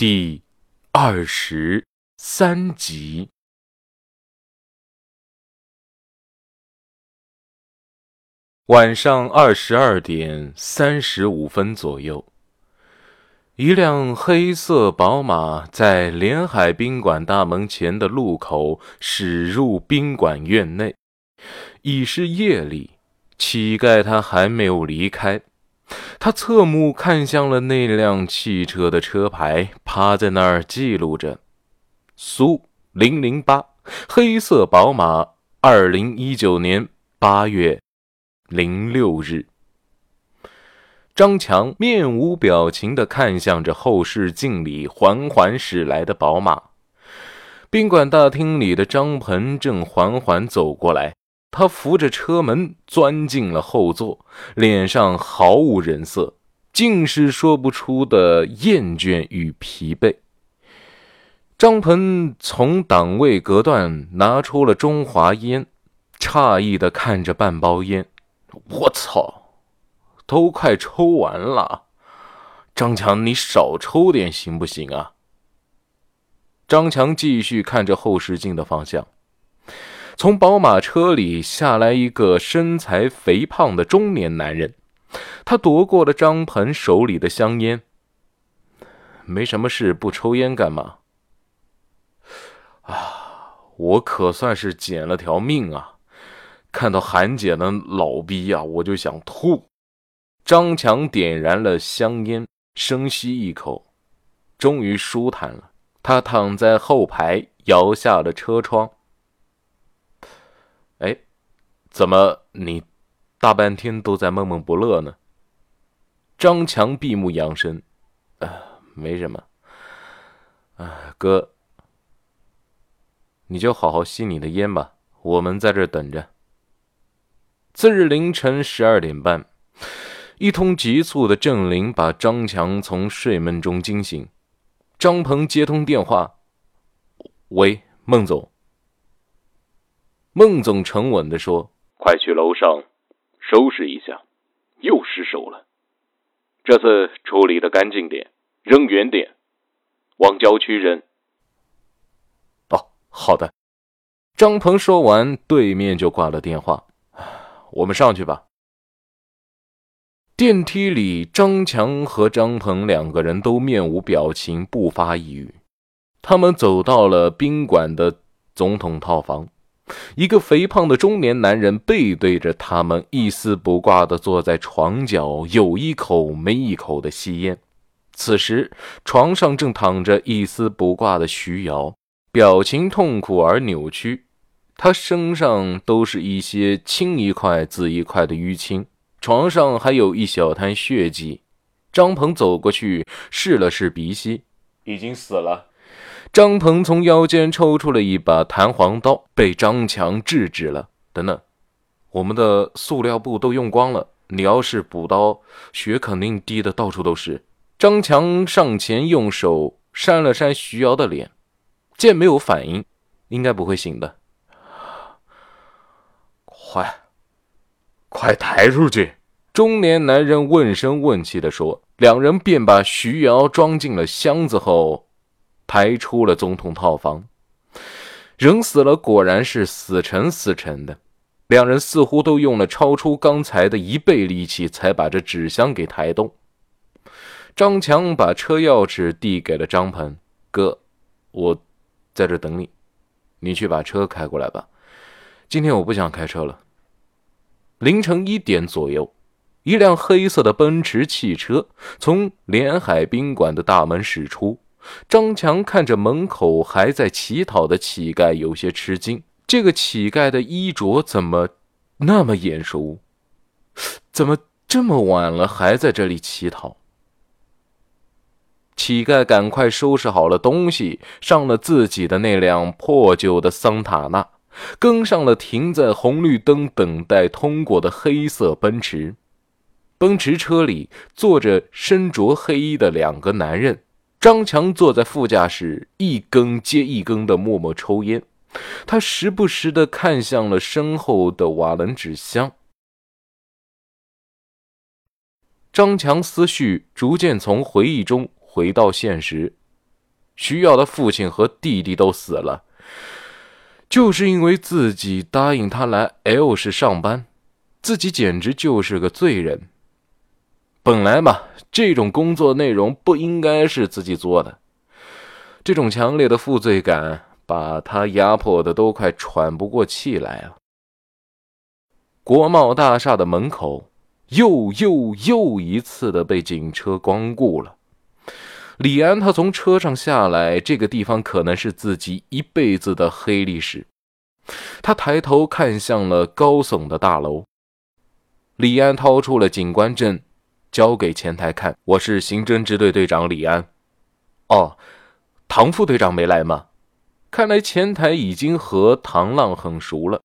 第二十三集。晚上二十二点三十五分左右，一辆黑色宝马在连海宾馆大门前的路口驶入宾馆院内。已是夜里，乞丐他还没有离开。他侧目看向了那辆汽车的车牌，趴在那儿记录着：苏零零八，黑色宝马，二零一九年八月零六日。张强面无表情地看向着后视镜里缓缓驶来的宝马。宾馆大厅里的张鹏正缓缓走过来。他扶着车门钻进了后座，脸上毫无人色，尽是说不出的厌倦与疲惫。张鹏从档位隔断拿出了中华烟，诧异的看着半包烟：“我操，都快抽完了！张强，你少抽点行不行啊？”张强继续看着后视镜的方向。从宝马车里下来一个身材肥胖的中年男人，他夺过了张鹏手里的香烟。没什么事，不抽烟干嘛？啊，我可算是捡了条命啊！看到韩姐的老逼啊，我就想吐。张强点燃了香烟，深吸一口，终于舒坦了。他躺在后排，摇下了车窗。哎，怎么你大半天都在闷闷不乐呢？张强闭目养神，啊，没什么。啊，哥，你就好好吸你的烟吧，我们在这等着。次日凌晨十二点半，一通急促的震铃把张强从睡梦中惊醒。张鹏接通电话：“喂，孟总。”孟总沉稳地说：“快去楼上收拾一下，又失手了。这次处理的干净点，扔远点，往郊区扔。”哦，好的。张鹏说完，对面就挂了电话。我们上去吧。电梯里，张强和张鹏两个人都面无表情，不发一语。他们走到了宾馆的总统套房。一个肥胖的中年男人背对着他们，一丝不挂地坐在床角，有一口没一口的吸烟。此时，床上正躺着一丝不挂的徐瑶，表情痛苦而扭曲。他身上都是一些青一块紫一块的淤青，床上还有一小滩血迹。张鹏走过去试了试鼻息，已经死了。张鹏从腰间抽出了一把弹簧刀，被张强制止了。等等，我们的塑料布都用光了，你要是补刀，血肯定滴的到处都是。张强上前用手扇了扇徐瑶的脸，见没有反应，应该不会醒的。快，快抬出去！中年男人问声问气的说。两人便把徐瑶装进了箱子后。抬出了总统套房，人死了，果然是死沉死沉的。两人似乎都用了超出刚才的一倍力气，才把这纸箱给抬动。张强把车钥匙递给了张鹏哥：“我在这等你，你去把车开过来吧。今天我不想开车了。”凌晨一点左右，一辆黑色的奔驰汽车从连海宾馆的大门驶出。张强看着门口还在乞讨的乞丐，有些吃惊。这个乞丐的衣着怎么那么眼熟？怎么这么晚了还在这里乞讨？乞丐赶快收拾好了东西，上了自己的那辆破旧的桑塔纳，跟上了停在红绿灯等待通过的黑色奔驰。奔驰车里坐着身着黑衣的两个男人。张强坐在副驾驶，一根接一根的默默抽烟。他时不时的看向了身后的瓦楞纸箱。张强思绪逐渐从回忆中回到现实。需要的父亲和弟弟都死了，就是因为自己答应他来 L 市上班，自己简直就是个罪人。本来嘛，这种工作内容不应该是自己做的，这种强烈的负罪感把他压迫的都快喘不过气来了。国贸大厦的门口，又又又一次的被警车光顾了。李安他从车上下来，这个地方可能是自己一辈子的黑历史。他抬头看向了高耸的大楼。李安掏出了警官证。交给前台看，我是刑侦支队队长李安。哦，唐副队长没来吗？看来前台已经和唐浪很熟了。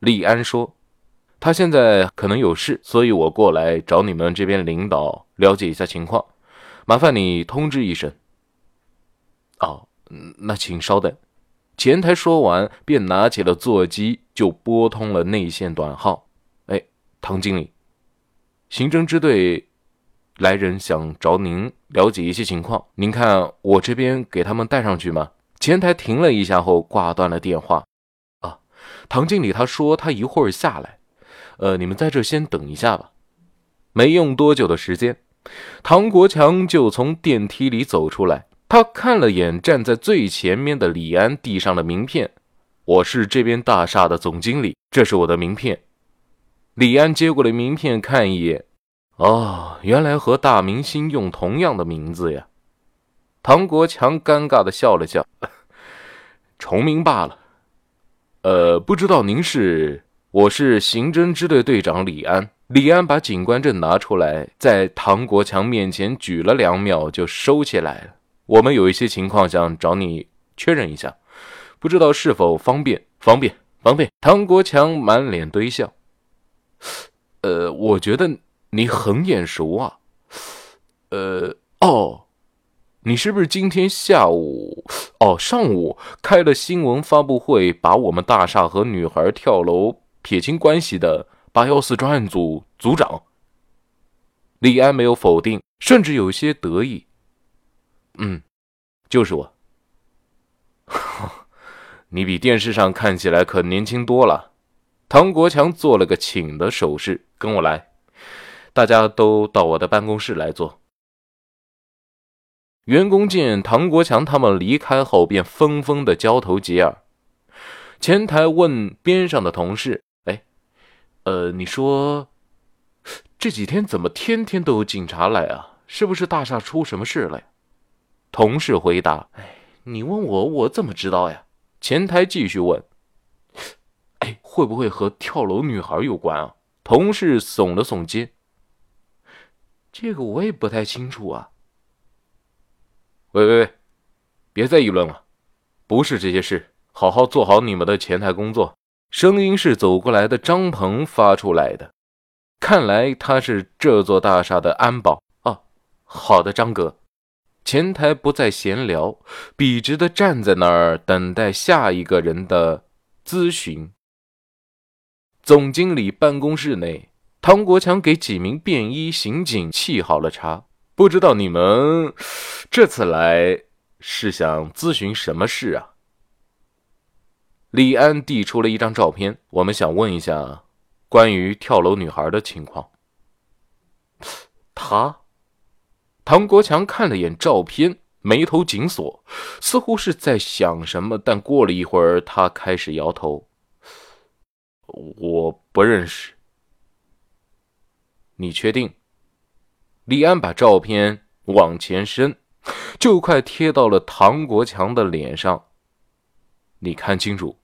李安说：“他现在可能有事，所以我过来找你们这边领导了解一下情况。麻烦你通知一声。”哦，那请稍等。前台说完，便拿起了座机，就拨通了内线短号。哎，唐经理，刑侦支队。来人想找您了解一些情况，您看我这边给他们带上去吗？前台停了一下后挂断了电话。啊，唐经理他说他一会儿下来，呃，你们在这先等一下吧。没用多久的时间，唐国强就从电梯里走出来。他看了眼站在最前面的李安，递上了名片。我是这边大厦的总经理，这是我的名片。李安接过了名片，看一眼。哦，原来和大明星用同样的名字呀！唐国强尴尬的笑了笑，重名罢了。呃，不知道您是？我是刑侦支队队长李安。李安把警官证拿出来，在唐国强面前举了两秒，就收起来了。我们有一些情况想找你确认一下，不知道是否方便？方便，方便。唐国强满脸堆笑。呃，我觉得。你很眼熟啊，呃，哦，你是不是今天下午，哦，上午开了新闻发布会，把我们大厦和女孩跳楼撇清关系的八幺四专案组组长？李安没有否定，甚至有些得意。嗯，就是我。你比电视上看起来可年轻多了。唐国强做了个请的手势，跟我来。大家都到我的办公室来坐。员工见唐国强他们离开后，便纷纷的交头接耳。前台问边上的同事：“哎，呃，你说这几天怎么天天都有警察来啊？是不是大厦出什么事了呀？”同事回答：“哎，你问我，我怎么知道呀？”前台继续问：“哎，会不会和跳楼女孩有关啊？”同事耸了耸肩。这个我也不太清楚啊。喂喂喂，别再议论了，不是这些事，好好做好你们的前台工作。声音是走过来的张鹏发出来的，看来他是这座大厦的安保啊。好的，张哥。前台不再闲聊，笔直的站在那儿等待下一个人的咨询。总经理办公室内。唐国强给几名便衣刑警沏好了茶，不知道你们这次来是想咨询什么事啊？李安递出了一张照片，我们想问一下关于跳楼女孩的情况。他，唐国强看了眼照片，眉头紧锁，似乎是在想什么，但过了一会儿，他开始摇头：“我不认识。”你确定？李安把照片往前伸，就快贴到了唐国强的脸上。你看清楚，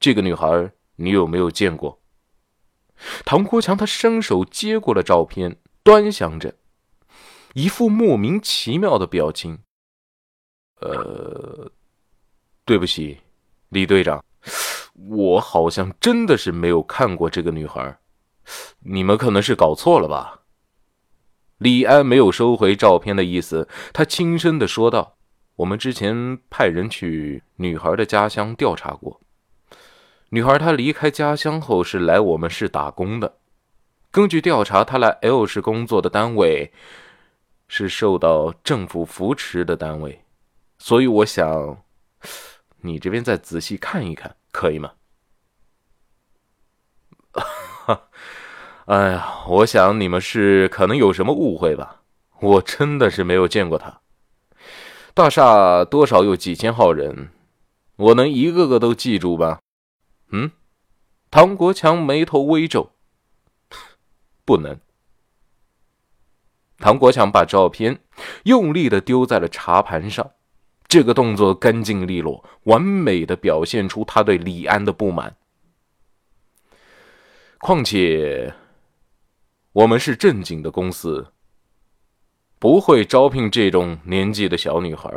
这个女孩你有没有见过？唐国强他伸手接过了照片，端详着，一副莫名其妙的表情。呃，对不起，李队长，我好像真的是没有看过这个女孩。你们可能是搞错了吧？李安没有收回照片的意思，他轻声的说道：“我们之前派人去女孩的家乡调查过，女孩她离开家乡后是来我们市打工的。根据调查，她来 L 市工作的单位是受到政府扶持的单位。所以我想，你这边再仔细看一看，可以吗？哈 哎呀，我想你们是可能有什么误会吧？我真的是没有见过他。大厦多少有几千号人，我能一个个都记住吧？嗯？唐国强眉头微皱，不能。唐国强把照片用力的丢在了茶盘上，这个动作干净利落，完美的表现出他对李安的不满。况且。我们是正经的公司，不会招聘这种年纪的小女孩。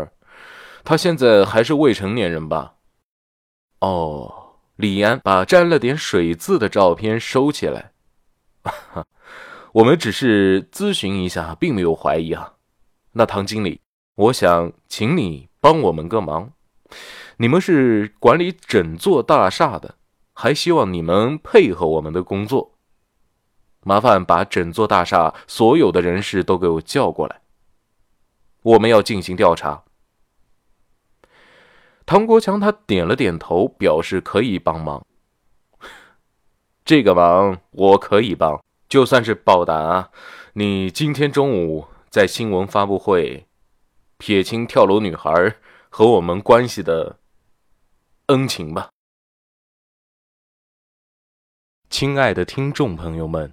她现在还是未成年人吧？哦，李安把沾了点水渍的照片收起来。我们只是咨询一下，并没有怀疑啊。那唐经理，我想请你帮我们个忙。你们是管理整座大厦的，还希望你们配合我们的工作。麻烦把整座大厦所有的人士都给我叫过来，我们要进行调查。唐国强他点了点头，表示可以帮忙。这个忙我可以帮，就算是报答你今天中午在新闻发布会撇清跳楼女孩和我们关系的恩情吧。亲爱的听众朋友们。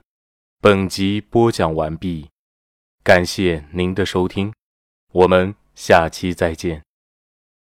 本集播讲完毕，感谢您的收听，我们下期再见。